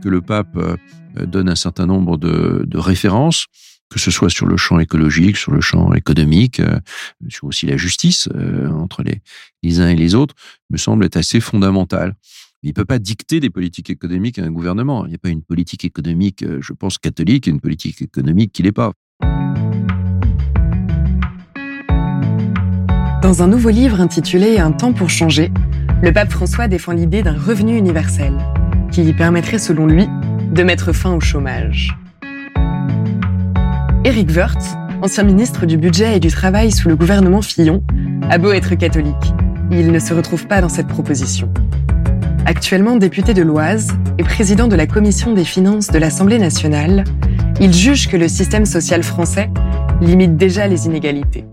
que le pape euh, donne un certain nombre de, références, que ce soit sur le champ écologique, sur le champ économique, euh, sur aussi la justice euh, entre les, uns et les autres, me semble être assez fondamental. Il ne peut pas dicter des politiques économiques à un gouvernement. Il n'y a pas une politique économique, je pense, catholique et une politique économique qui l'est pas. Dans un nouveau livre intitulé Un temps pour changer, le pape François défend l'idée d'un revenu universel qui permettrait, selon lui, de mettre fin au chômage. Éric Woerth, ancien ministre du Budget et du Travail sous le gouvernement Fillon, a beau être catholique, il ne se retrouve pas dans cette proposition. Actuellement député de l'Oise et président de la commission des finances de l'Assemblée nationale, il juge que le système social français limite déjà les inégalités.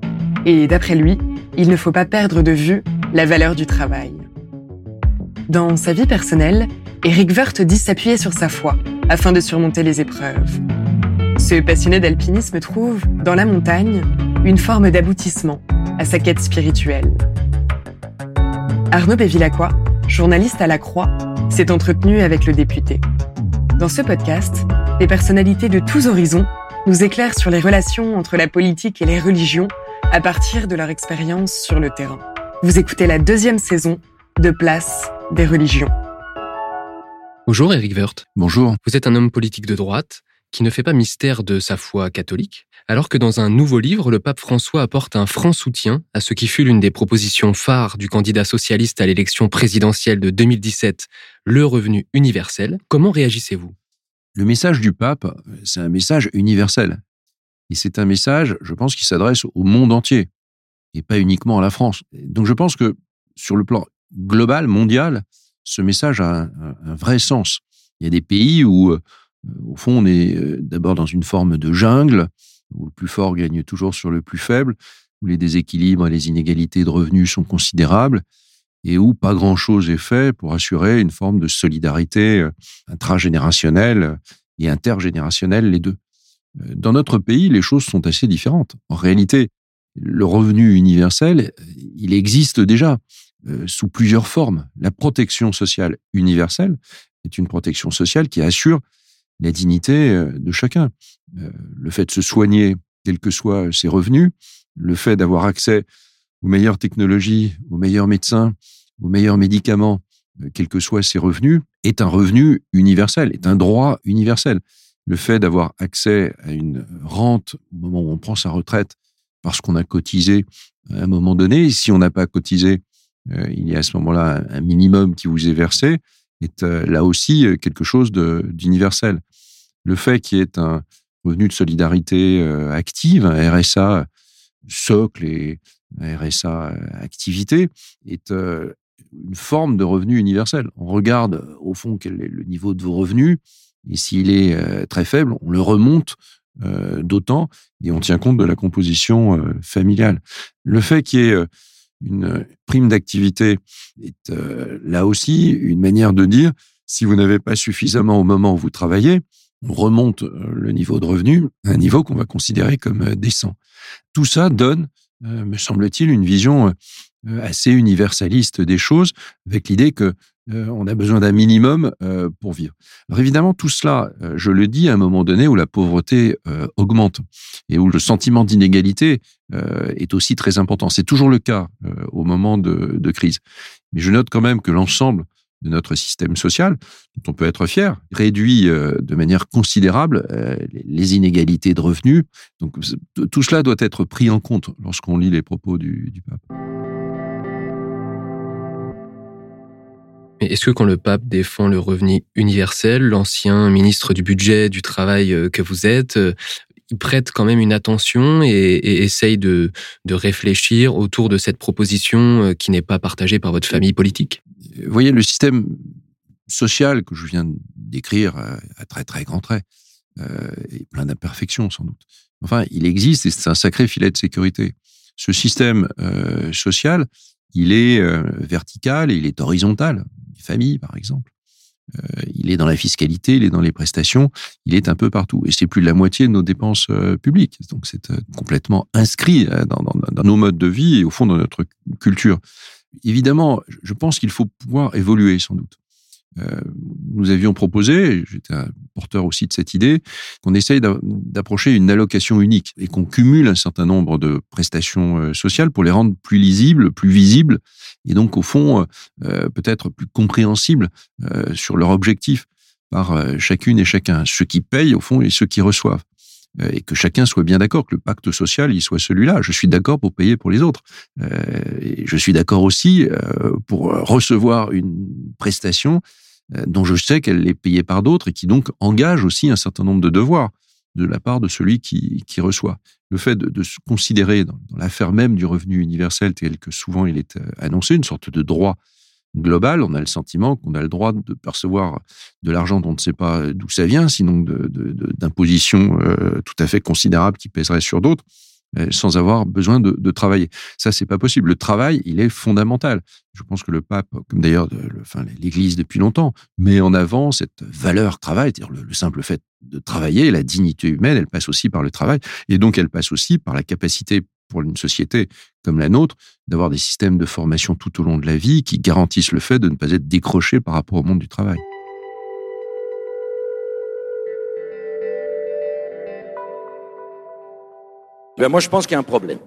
Et d'après lui, il ne faut pas perdre de vue la valeur du travail. Dans sa vie personnelle, Eric Wirth dit s'appuyer sur sa foi afin de surmonter les épreuves. Ce passionné d'alpinisme trouve, dans la montagne, une forme d'aboutissement à sa quête spirituelle. Arnaud Bévilacqua journaliste à la Croix, s'est entretenu avec le député. Dans ce podcast, les personnalités de tous horizons nous éclairent sur les relations entre la politique et les religions à partir de leur expérience sur le terrain. Vous écoutez la deuxième saison de Place des religions. Bonjour Eric Wirth. Bonjour. Vous êtes un homme politique de droite qui ne fait pas mystère de sa foi catholique, alors que dans un nouveau livre, le pape François apporte un franc soutien à ce qui fut l'une des propositions phares du candidat socialiste à l'élection présidentielle de 2017, le revenu universel. Comment réagissez-vous? Le message du pape, c'est un message universel. Et c'est un message, je pense, qui s'adresse au monde entier, et pas uniquement à la France. Donc je pense que sur le plan global, mondial, ce message a un, vrai sens. Il y a des pays où euh, au fond, on est euh, d'abord dans une forme de jungle, où le plus fort gagne toujours sur le plus faible, où les déséquilibres et les inégalités de revenus sont considérables, et où pas grand-chose est fait pour assurer une forme de solidarité euh, intragénérationnelle et intergénérationnelle, les deux. Dans notre pays, les choses sont assez différentes. En réalité, le revenu universel, il existe déjà sous plusieurs formes. La protection sociale universelle est une protection sociale qui assure la dignité euh, de chacun. Euh, le fait de se soigner, quels que soient ses revenus, le fait d'avoir accès aux meilleures technologies, aux meilleurs médecins, aux meilleurs médicaments, euh, quels que soient ses revenus, est un revenu universel, est un droit universel. Le fait d'avoir accès à une rente au moment où on prend sa retraite parce qu'on a cotisé à un moment donné, si on n'a pas cotisé, il y a à ce moment-là un minimum qui vous est versé, est là aussi quelque chose d'universel le fait qu'il y ait un revenu de solidarité euh, active, un RSA socle et un RSA euh, activité, est euh, une forme de revenu universel. On regarde au fond quel est le niveau de vos revenus, et s'il est très faible, on le remonte d'autant et on tient compte de la composition familiale. Le fait qu'il y ait une prime d'activité est là aussi une manière de dire si vous n'avez pas suffisamment au moment où vous travaillez, on remonte euh, le niveau de revenu à un niveau qu'on va considérer comme euh, décent. Tout ça donne, euh, me semble-t-il, une vision assez universaliste des choses, avec l'idée que on a besoin d'un minimum pour vivre. Alors évidemment, tout cela, je le dis, à un moment donné où la pauvreté augmente et où le sentiment d'inégalité est aussi très important. C'est toujours le cas au moment de crise. Mais je note quand même que l'ensemble de notre système social, dont on peut être fier, réduit euh, de manière considérable euh, les inégalités de revenus. Donc tout cela doit être pris en compte lorsqu'on lit les propos du, pape. Est-ce que quand le pape défend le revenu universel, l'ancien ministre du budget, du travail euh, que vous êtes, il prête quand même une attention et, essaye de, réfléchir autour de cette proposition qui n'est pas partagée par votre famille politique? Vous voyez, le système social que je viens d'écrire à très très grands traits euh, plein d'imperfections sans doute. Enfin, il existe et c'est un sacré filet de sécurité. Ce système euh, social, il est euh, vertical et il est horizontal. Les familles, par exemple. Il est dans la fiscalité, il est dans les prestations, il est un peu partout. Et c'est plus de la moitié de nos dépenses publiques. Donc c'est complètement inscrit dans, dans, nos modes de vie et au fond dans notre culture. Évidemment, je pense qu'il faut pouvoir évoluer sans doute. Euh, nous avions proposé, j'étais un porteur aussi de cette idée, qu'on essaye d'approcher une allocation unique et qu'on cumule un certain nombre de prestations euh, sociales pour les rendre plus lisibles, plus visibles et donc au fond euh, peut-être plus compréhensibles sur leur objectif par chacune et chacun, ceux qui payent au fond et ceux qui reçoivent et que chacun soit bien d'accord que le pacte social il soit celui-là. Je suis d'accord pour payer pour les autres. et je suis d'accord aussi pour recevoir une prestation euh, dont je sais qu'elle est payée par d'autres et qui donc engage aussi un certain nombre de devoirs de la part de celui qui, qui reçoit. Le fait de, se considérer dans, l'affaire même du revenu universel tel que souvent il est euh, annoncé, une sorte de droit global, on a le sentiment qu'on a le droit de percevoir de l'argent dont on ne sait pas d'où ça vient, sinon d'impositions euh, tout à fait considérables qui pèseraient sur d'autres. Euh, sans avoir besoin de, travailler. Ça, c'est pas possible. Le travail, il est fondamental. Je pense que le pape, comme d'ailleurs enfin, l'Église depuis longtemps, met en avant cette valeur travail, c'est-à-dire le, le, simple fait de travailler, la dignité humaine, elle passe aussi par le travail, et donc elle passe aussi par la capacité pour une société comme la nôtre d'avoir des systèmes de formation tout au long de la vie qui garantissent le fait de ne pas être décroché par rapport au monde du travail. Ben moi, je pense qu'il y a un problème.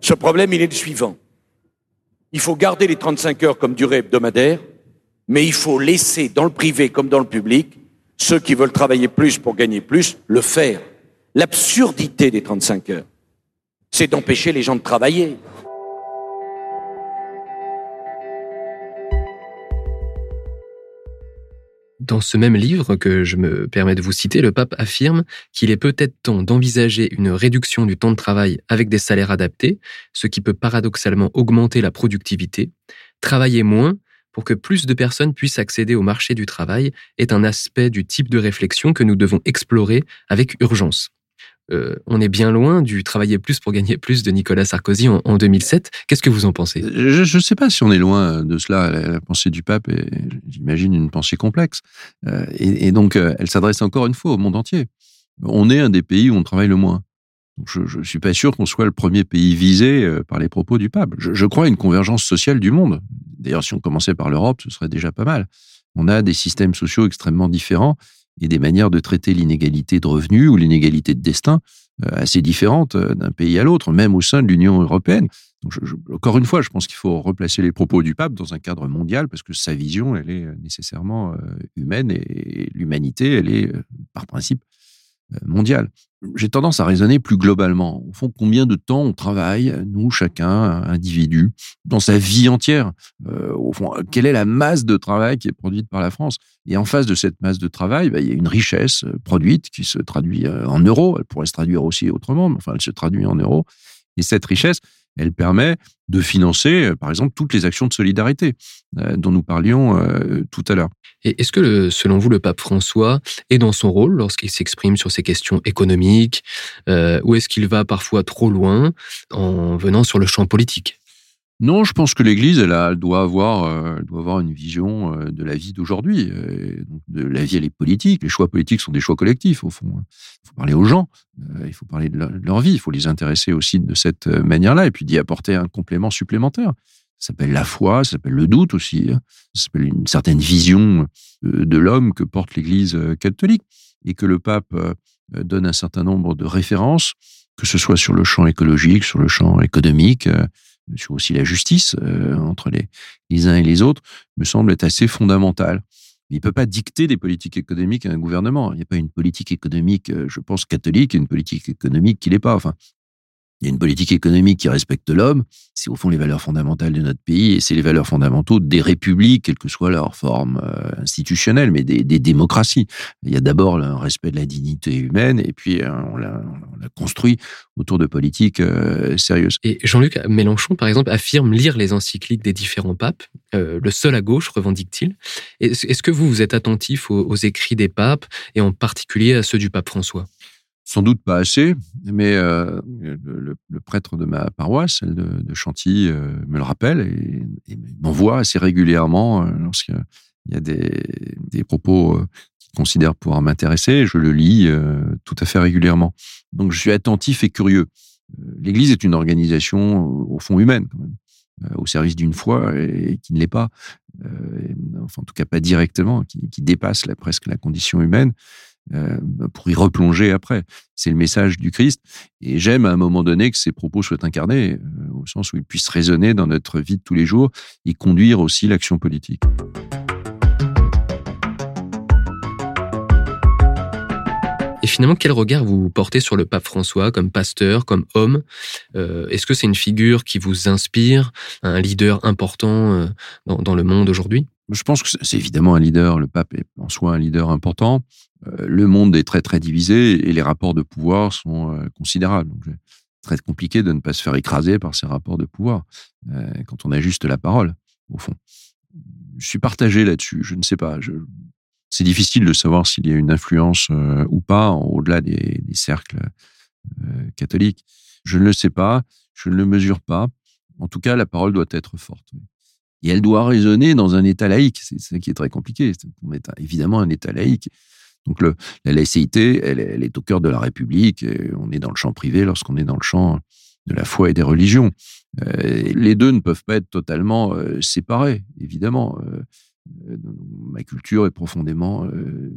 Ce problème, il est le suivant. Il faut garder les 35 heures comme durée hebdomadaire, mais il faut laisser dans le privé comme dans le public ceux qui veulent travailler plus pour gagner plus le faire. L'absurdité des 35 heures, c'est d'empêcher les gens de travailler. Dans ce même livre que je me permets de vous citer, le pape affirme qu'il est peut-être temps d'envisager une réduction du temps de travail avec des salaires adaptés, ce qui peut paradoxalement augmenter la productivité. Travailler moins pour que plus de personnes puissent accéder au marché du travail est un aspect du type de réflexion que nous devons explorer avec urgence. Euh, on est bien loin du travailler plus pour gagner plus de Nicolas Sarkozy en, en 2007. Qu'est-ce que vous en pensez? Je ne sais pas si on est loin de cela. La, pensée du pape est, j'imagine, une pensée complexe. Euh, et, donc, euh, elle s'adresse encore une fois au monde entier. On est un des pays où on travaille le moins. Je ne suis pas sûr qu'on soit le premier pays visé par les propos du pape. Je, je crois à une convergence sociale du monde. D'ailleurs, si on commençait par l'Europe, ce serait déjà pas mal. On a des systèmes sociaux extrêmement différents et des manières de traiter l'inégalité de revenus ou l'inégalité de destin euh, assez différentes euh, d'un pays à l'autre, même au sein de l'Union européenne. Encore une fois, je pense qu'il faut replacer les propos du pape dans un cadre mondial parce que sa vision, elle est nécessairement euh, humaine et l'humanité, elle est par principe mondiale. J'ai tendance à raisonner plus globalement. Au fond, combien de temps on travaille, nous, chacun, individu, dans sa vie entière? Euh, Au fond, quelle est la masse de travail qui est produite par la France? Et en face de cette masse de travail, bah, il y a une richesse produite qui se traduit en euros. Elle pourrait se traduire aussi autrement, mais enfin, elle se traduit en euros. Et cette richesse, elle permet de financer, par exemple, toutes les actions de solidarité euh, dont nous parlions euh, tout à l'heure. Et est-ce que, selon vous, le pape François est dans son rôle lorsqu'il s'exprime sur ces questions économiques, euh, ou est-ce qu'il va parfois trop loin en venant sur le champ politique? Non, je pense que l'Église, elle, elle, doit avoir, euh, elle doit avoir une vision euh, de la vie d'aujourd'hui. De la vie, elle est politique. Les choix politiques sont des choix collectifs, au fond. Il faut parler aux gens, euh, il faut parler de leur, vie, il faut les intéresser aussi de cette manière-là, et puis d'y apporter un complément supplémentaire. Ça s'appelle la foi, ça s'appelle le doute aussi, hein. ça s'appelle une certaine vision de l'homme que porte l'Église catholique, et que le pape donne un certain nombre de références, que ce soit sur le champ écologique, sur le champ économique, sur aussi la justice euh, entre les, uns et les autres, me semble être assez fondamental. Il ne peut pas dicter des politiques économiques à un gouvernement. Il n'y a pas une politique économique, je pense, catholique et une politique économique qui l'est pas. Enfin, Il y a une politique économique qui respecte l'homme. C'est au fond les valeurs fondamentales de notre pays et c'est les valeurs fondamentaux des républiques, quelle que soit leur forme euh, institutionnelle, mais des, démocraties. Il y a d'abord le respect de la dignité humaine et puis euh, on l'a construit autour de politiques euh, sérieuses. Et Jean-Luc Mélenchon, par exemple, affirme lire les encycliques des différents papes, le seul à gauche, revendique-t-il. Est-ce que vous, vous êtes attentif aux écrits des papes et en particulier à ceux du pape François? Sans doute pas assez, mais euh, le, prêtre de ma paroisse, celle de, Chantilly, euh, me le rappelle et, m'envoie assez régulièrement euh, lorsqu'il y a des, propos qu'il considère pouvoir m'intéresser. Je le lis tout à fait régulièrement. Donc je suis attentif et curieux. L'Église est une organisation au fond humaine, au service d'une foi et, qui ne l'est pas, enfin en tout cas pas directement, qui dépasse presque la condition humaine. Euh, pour y replonger après. C'est le message du Christ. Et j'aime à un moment donné que ces propos soient incarnés, euh, au sens où ils puissent résonner dans notre vie de tous les jours et conduire aussi l'action politique. Et finalement, quel regard vous portez sur le pape François comme pasteur, comme homme? Euh, Est-ce que c'est une figure qui vous inspire, un leader important dans le monde aujourd'hui? Je pense que c'est évidemment un leader, le pape est en soi un leader important. Euh, le monde est très très divisé et les rapports de pouvoir sont euh, considérables. Donc, très compliqué de ne pas se faire écraser par ces rapports de pouvoir euh, quand on a juste la parole, au fond. Je suis partagé là-dessus. Je ne sais pas. C'est difficile de savoir s'il y a une influence ou pas au-delà des, des, cercles catholiques. Je ne le sais pas. Je ne le mesure pas. En tout cas, la parole doit être forte. Et elle doit résonner dans un État laïque. C'est ça qui est très compliqué. On est évidemment un État laïque. Donc la laïcité, elle, est au cœur de la République. on est dans le champ privé lorsqu'on est dans le champ de la foi et des religions. Euh, les deux ne peuvent pas être totalement euh, séparés, évidemment. Euh, ma culture est profondément euh,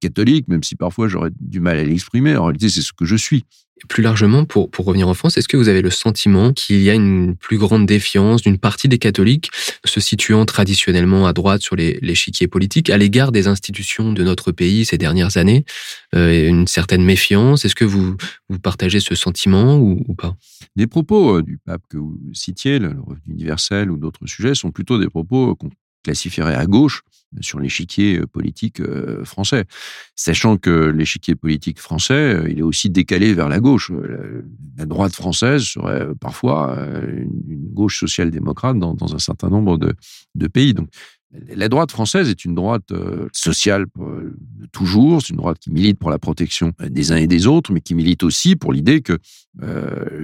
catholique, même si parfois j'aurais du mal à l'exprimer. En réalité, c'est ce que je suis. Et plus largement, pour, pour revenir en France, est-ce que vous avez le sentiment qu'il y a une plus grande défiance d'une partie des catholiques se situant traditionnellement à droite sur l'échiquier politique à l'égard des institutions de notre pays ces dernières années euh, Une certaine méfiance? Est-ce que vous, vous partagez ce sentiment ou, ou pas? Des propos du pape que vous citiez, le revenu universel ou d'autres sujets, sont plutôt des propos qu'on classifierait à gauche sur l'échiquier euh, politique euh, français, sachant que l'échiquier politique français, euh, il est aussi décalé vers la gauche. La droite française serait parfois une gauche social-démocrate dans, un certain nombre de, de pays. Donc, la droite française est une droite sociale toujours, c'est une droite qui milite pour la protection des uns et des autres, mais qui milite aussi pour l'idée que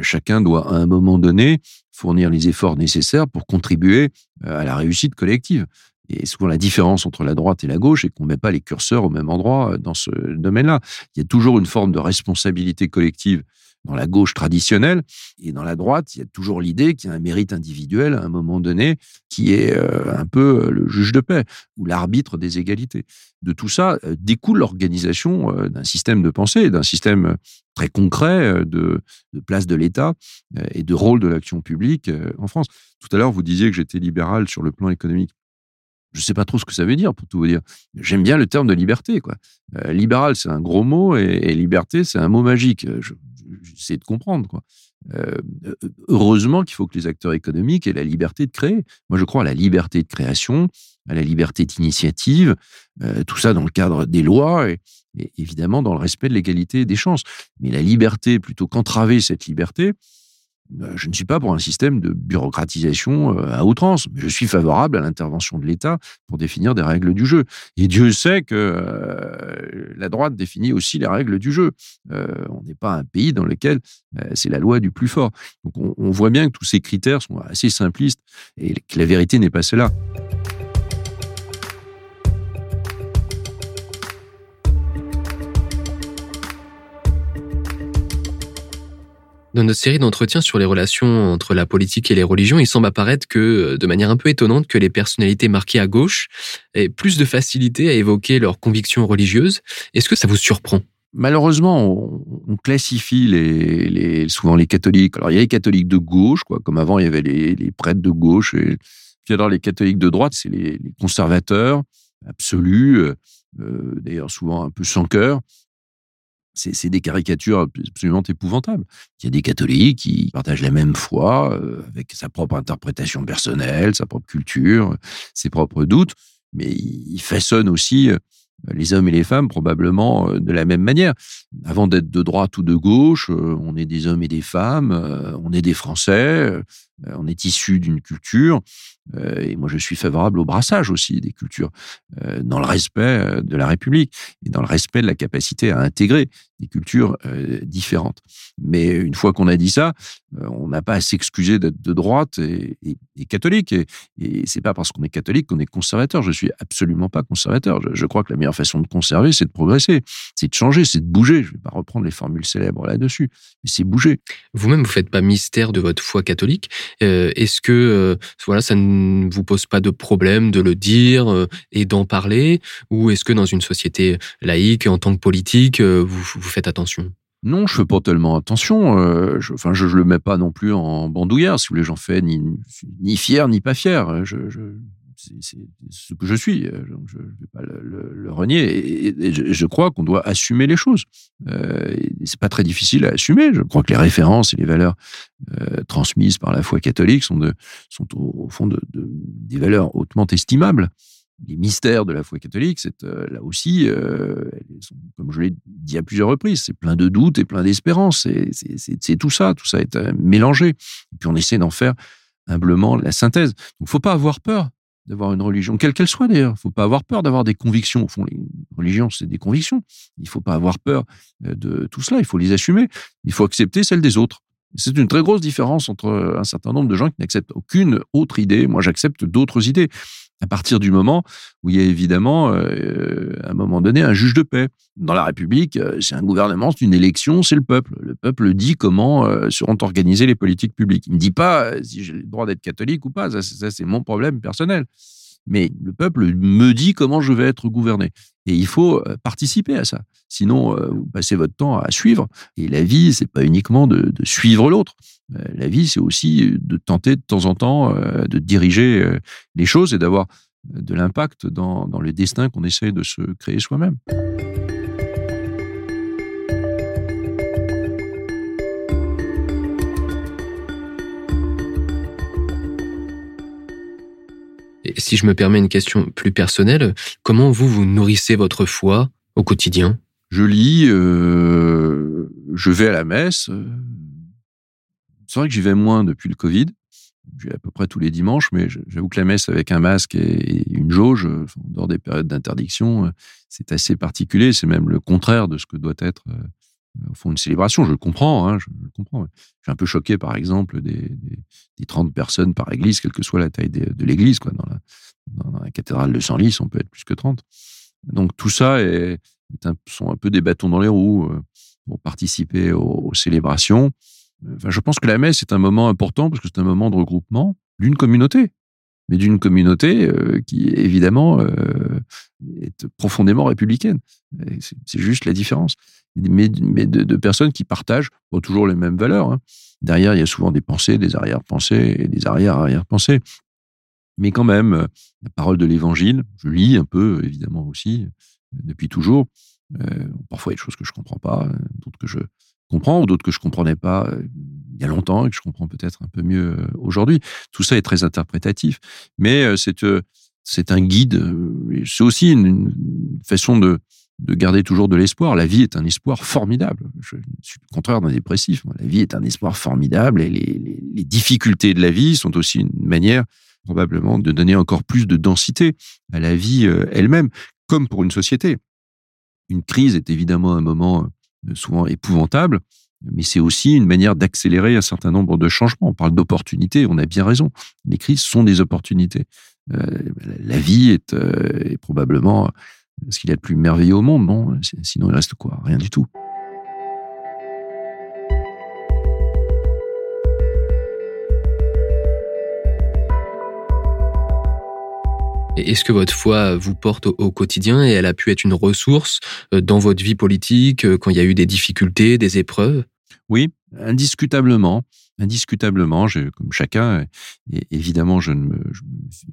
chacun doit à un moment donné fournir les efforts nécessaires pour contribuer à la réussite collective. Et souvent la différence entre la droite et la gauche est qu'on ne met pas les curseurs au même endroit dans ce domaine-là. Il y a toujours une forme de responsabilité collective dans la gauche traditionnelle. Et dans la droite, il y a toujours l'idée qu'il y a un mérite individuel à un moment donné qui est euh, un peu euh, le juge de paix ou l'arbitre des égalités. De tout ça euh, découle l'organisation d'un système de pensée, d'un système très concret de, place de l'État et de rôle de l'action publique en France. Tout à l'heure, vous disiez que j'étais libéral sur le plan économique je sais pas trop ce que ça veut dire, pour tout vous dire. J'aime bien le terme de liberté, quoi. libéral, c'est un gros mot, et, liberté, c'est un mot magique. J'essaie de comprendre. Quoi. Euh, heureusement qu'il faut que les acteurs économiques aient la liberté de créer. Moi, je crois à la liberté de création, à la liberté d'initiative, euh, tout ça dans le cadre des lois et, évidemment dans le respect de l'égalité des chances. Mais la liberté, plutôt qu'entraver cette liberté, je ne suis pas pour un système de bureaucratisation euh, à outrance, mais je suis favorable à l'intervention de l'État pour définir des règles du jeu. Et Dieu sait que euh, la droite définit aussi les règles du jeu. on n'est pas un pays dans lequel c'est la loi du plus fort. Donc on, on voit bien que tous ces critères sont assez simplistes et que la vérité n'est pas celle-là. Dans notre série d'entretiens sur les relations entre la politique et les religions, il semble apparaître que, de manière un peu étonnante, que les personnalités marquées à gauche aient plus de facilité à évoquer leurs convictions religieuses. Est-ce que ça vous surprend? Malheureusement, on, classifie les, souvent les catholiques. Alors, il y a les catholiques de gauche, quoi, comme avant, il y avait les, prêtres de gauche. Et, puis alors, les catholiques de droite, c'est les, conservateurs absolus, euh, d'ailleurs souvent un peu sans cœur, c'est des caricatures absolument épouvantables. Il y a des catholiques qui partagent la même foi, euh, avec sa propre interprétation personnelle, sa propre culture, ses propres doutes, mais ils façonnent aussi euh, les hommes et les femmes probablement euh, de la même manière. Avant d'être de droite ou de gauche, on est des hommes et des femmes, on est des Français, on est issus d'une culture, et moi je suis favorable au brassage aussi des cultures, dans le respect de la République et dans le respect de la capacité à intégrer des cultures différentes. Mais une fois qu'on a dit ça, on n'a pas à s'excuser d'être de droite et, catholique. Et, c'est pas parce qu'on est catholique qu'on est conservateur. Je suis absolument pas conservateur. Je, crois que la meilleure façon de conserver, c'est de progresser, c'est de changer, c'est de bouger. Je vais pas reprendre les formules célèbres là-dessus, mais c'est bouger. Vous-même, vous faites pas mystère de votre foi catholique. Euh, est-ce que euh, voilà, ça ne vous pose pas de problème de le dire euh, et d'en parler, ou est-ce que dans une société laïque, en tant que politique, vous, vous faites attention? Non, je fais pas tellement attention. je, enfin, je, le mets pas non plus en bandoulière. Si vous voulez, j'en fais ni, ni fier ni pas fier. Je, c'est ce que je suis. Euh, je ne vais pas le, renier. Et, je, crois qu'on doit assumer les choses. Euh, c'est pas très difficile à assumer. Je crois que les références et les valeurs euh, transmises par la foi catholique sont, de, sont au, fond de, des valeurs hautement estimables. Les mystères de la foi catholique, c'est euh, là aussi, comme je l'ai dit à plusieurs reprises, c'est plein de doutes et plein d'espérances. C'est tout ça, tout ça est mélangé. Et puis on essaie d'en faire humblement la synthèse. Donc, faut pas avoir peur d'avoir une religion, quelle qu'elle soit d'ailleurs. Il faut pas avoir peur d'avoir des convictions. Au fond, les religions, c'est des convictions. Il faut pas avoir peur euh, de tout cela. Il faut les assumer. Il faut accepter celles des autres. C'est une très grosse différence entre un certain nombre de gens qui n'acceptent aucune autre idée. Moi, j'accepte d'autres idées à partir du moment où il y a évidemment, euh, à un moment donné, un juge de paix. Dans la République, euh, c'est un gouvernement, c'est une élection, c'est le peuple. Le peuple dit comment euh, seront organisées les politiques publiques. Il ne dit pas si j'ai le droit d'être catholique ou pas, ça c'est mon problème personnel. Mais le peuple me dit comment je vais être gouverné. Et il faut participer à ça. Sinon, vous passez votre temps à suivre. Et la vie, c'est pas uniquement de, suivre l'autre. La vie, c'est aussi de tenter de temps en temps de diriger les choses et d'avoir de l'impact dans, dans les destins qu'on essaie de se créer soi-même. Si je me permets une question plus personnelle, comment vous, vous nourrissez votre foi au quotidien? Je lis, euh, je vais à la messe. C'est vrai que j'y vais moins depuis le Covid. Je vais à peu près tous les dimanches, mais j'avoue que la messe avec un masque et une jauge, en dehors des périodes d'interdiction, c'est assez particulier. C'est même le contraire de ce que doit être euh, au fond une célébration. Je le comprends, hein, je, comprends. Je suis un peu choqué, par exemple, des, des, 30 personnes par église, quelle que soit la taille de, l'église. Quoi. Dans, la, cathédrale de Senlis, on peut être plus que 30. Donc tout ça sont un peu des bâtons dans les roues euh, pour participer aux, célébrations. Enfin, je pense que la messe est un moment important parce que c'est un moment de regroupement d'une communauté mais d'une communauté euh, qui, évidemment, euh, est profondément républicaine. C'est juste la différence. Mais, de, personnes qui partagent pas toujours les mêmes valeurs. Hein. Derrière, il y a souvent des pensées, des arrière-pensées et des arrière-arrière-pensées. Mais quand même, euh, la parole de l'Évangile, je lis un peu, évidemment aussi, depuis toujours. parfois, il y a des choses que je comprends pas, d'autres que je comprends, ou d'autres que je comprenais pas il y a longtemps et que je comprends peut-être un peu mieux aujourd'hui. Tout ça est très interprétatif, mais c'est un guide. C'est aussi une, façon de de garder toujours de l'espoir. La vie est un espoir formidable. Je suis le contraire d'un dépressif. La vie est un espoir formidable et les, difficultés de la vie sont aussi une manière probablement de donner encore plus de densité à la vie elle-même, comme pour une société. Une crise est évidemment un moment souvent épouvantable, mais c'est aussi une manière d'accélérer un certain nombre de changements. On parle d'opportunités, on a bien raison. Les crises sont des opportunités. Euh, la vie euh, est probablement ce qu'il y a de plus merveilleux au monde, non Sinon, il reste quoi? Rien du tout. Est-ce que votre foi vous porte au quotidien et elle a pu être une ressource euh, dans votre vie politique quand il y a eu des difficultés, des épreuves? Oui, indiscutablement. Indiscutablement, comme chacun, et évidemment, je ne me,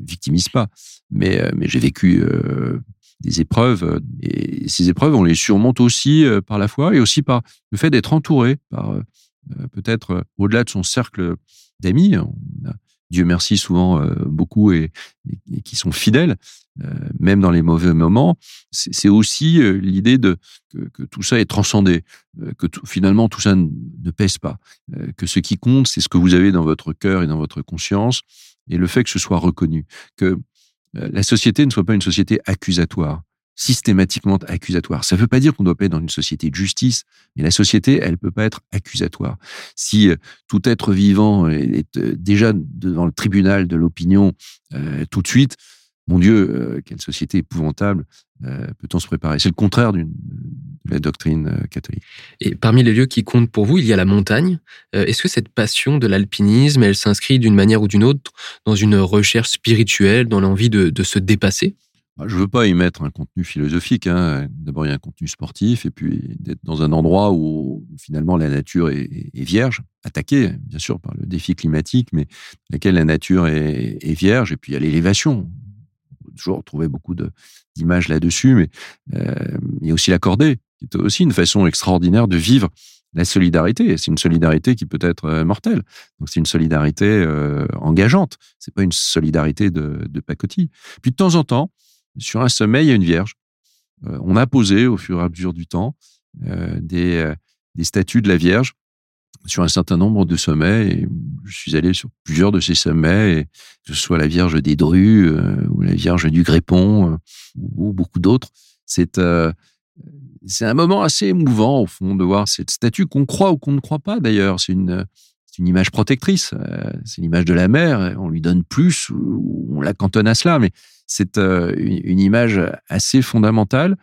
victimise pas, mais, euh, mais j'ai vécu euh, des épreuves. Et ces épreuves, on les surmonte aussi par la foi et aussi par le fait d'être entouré par peut-être au-delà de son cercle d'amis. Dieu merci souvent beaucoup et, qui sont fidèles, même dans les mauvais moments. C'est aussi l'idée de que, tout ça est transcendé, que finalement tout ça ne pèse pas, que ce qui compte c'est ce que vous avez dans votre cœur et dans votre conscience et le fait que ce soit reconnu, que la société ne soit pas une société accusatoire systématiquement accusatoire. Ça ne veut pas dire qu'on doit pas être dans une société de justice, mais la société, elle peut pas être accusatoire. Si euh, tout être vivant est, euh, déjà devant le tribunal de l'opinion euh, tout de suite, mon Dieu, quelle société épouvantable peut-on se préparer? C'est le contraire de la doctrine catholique. Et parmi les lieux qui comptent pour vous, il y a la montagne. Est-ce que cette passion de l'alpinisme, elle s'inscrit d'une manière ou d'une autre dans une recherche spirituelle, dans l'envie de, de se dépasser? Bah, je veux pas y mettre un contenu philosophique. Hein. D'abord, il y a un contenu sportif, et puis d'être dans un endroit où finalement la nature est, vierge, attaquée bien sûr par le défi climatique, mais laquelle la nature est, vierge. Et puis il y a l'élévation. Toujours trouver beaucoup d'images là-dessus, mais euh, il y a aussi l'accordé, qui est aussi une façon extraordinaire de vivre la solidarité. C'est une solidarité qui peut être euh, mortelle. Donc c'est une solidarité euh, engageante. C'est pas une solidarité de, pacotille. Puis de temps en temps, sur un sommet, il y a une vierge. Euh, on a posé au fur et à mesure du temps des statues de la Vierge sur un certain nombre de sommets. Et je suis allé sur plusieurs de ces sommets, que ce soit la Vierge des Drues ou la Vierge du Grépon ou, beaucoup d'autres. C'est c'est un moment assez émouvant au fond de voir cette statue qu'on croit ou qu'on ne croit pas d'ailleurs. C'est une une image protectrice. c'est l'image de la mer. On lui donne plus ou on la cantonne à cela, mais c'est euh, une, image assez fondamentale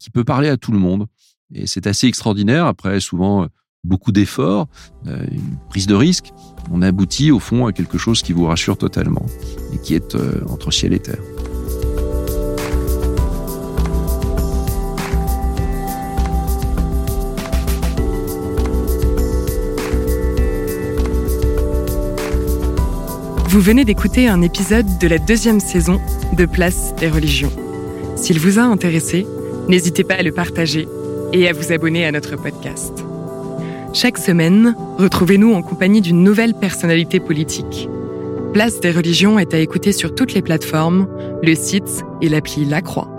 qui peut parler à tout le monde. Et c'est assez extraordinaire. Après, souvent, euh, beaucoup d'efforts, euh, une prise de risque, on aboutit au fond à quelque chose qui vous rassure totalement et qui est entre ciel et terre. Vous venez d'écouter un épisode de la deuxième saison de Place des religions. S'il vous a intéressé, n'hésitez pas à le partager et à vous abonner à notre podcast. Chaque semaine, retrouvez-nous en compagnie d'une nouvelle personnalité politique. Place des religions est à écouter sur toutes les plateformes, le site et l'appli La Croix.